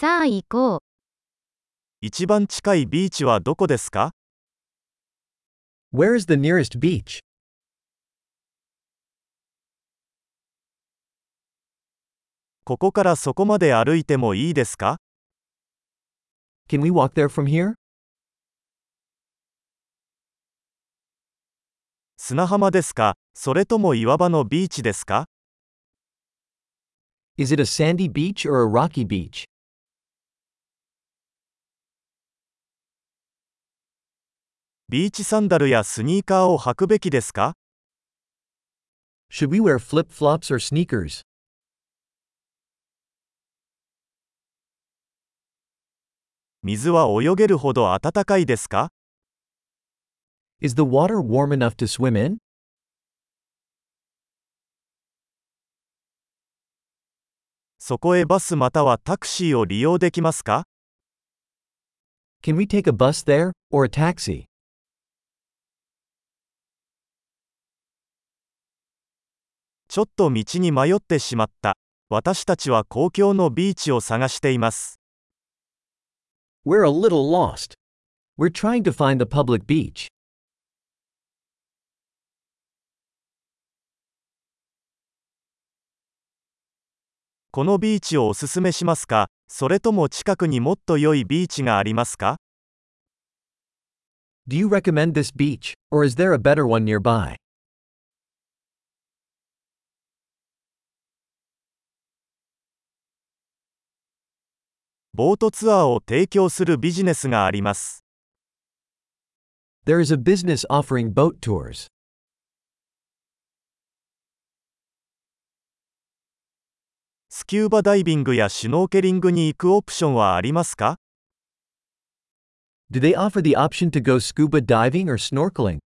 さあ行こう。一番近いビーチはどこですか Where is the nearest beach? ここからそこまで歩いてもいいですか Can we walk there from here? 砂浜ですかそれとも岩場のビーチですか Is it a sandy beach or a rocky beach? ビーチサンダルやスニーカーを履くべきですか Should we wear flip flops or sneakers? 水は泳げるほど暖かいですか Is the water warm enough to swim in? そこへバスまたはタクシーを利用できますか Can we take a bus there, or a taxi? ちょっと道に迷ってしまった。私たちは公共のビーチを探しています。We're a little lost. We're trying to find the public beach. このビーチをおすすめしますかそれとも近くにもっと良いビーチがありますか Do you recommend this beach, or is there a better one nearby? ボートツアーを提供するビジネスがあります。There is a business offering boat tours. スキューバダイビングやシュノーケリングに行くオプションはありますか Do they offer the option to go scuba diving or snorkeling?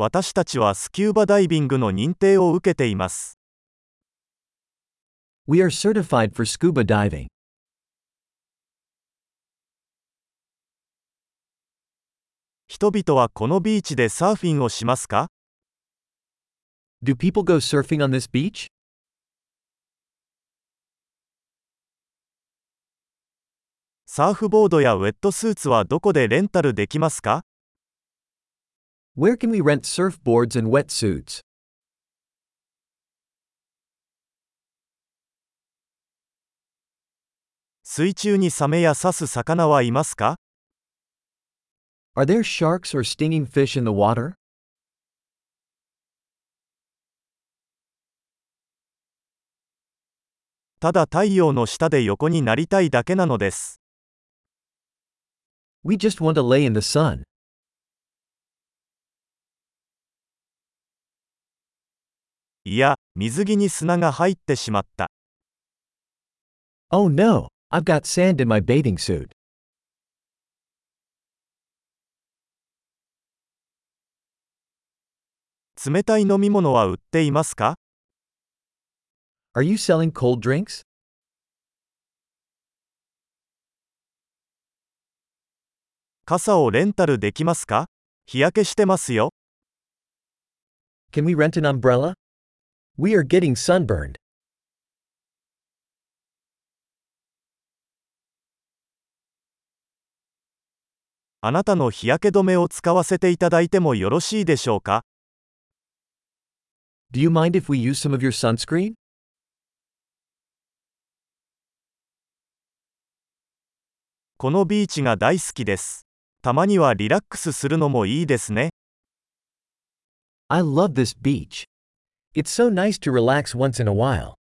私たちはスキューバダイビングの認定を受けています。We are certified for scuba diving. 人々はこのビーチでサーフィンをしますか？Do people go surfing on this beach? サーフボードやウェットスーツはどこでレンタルできますか？Where can we rent surfboards and wetsuits? 水中にサメや刺す魚はいますか Are there sharks or stinging fish in the water? ただ太陽の下で横になりたいだけなのです。We just want to lay in the sun. いや、水着に砂が入ってしまった。Oh no, I've got sand in my bathing suit. 冷たい飲み物は売っていますか Are you selling cold drinks? 傘をレンタルできますか日焼けしてますよ。Can we rent an umbrella? We are getting sunburned. あなたの日焼け止めを使わせていただいてもよろしいでしょうか Do you mind if we use some of your sunscreen? このビーチが大好きです。たまにはリラックスするのもいいですね。I love this beach. It's so nice to relax once in a while.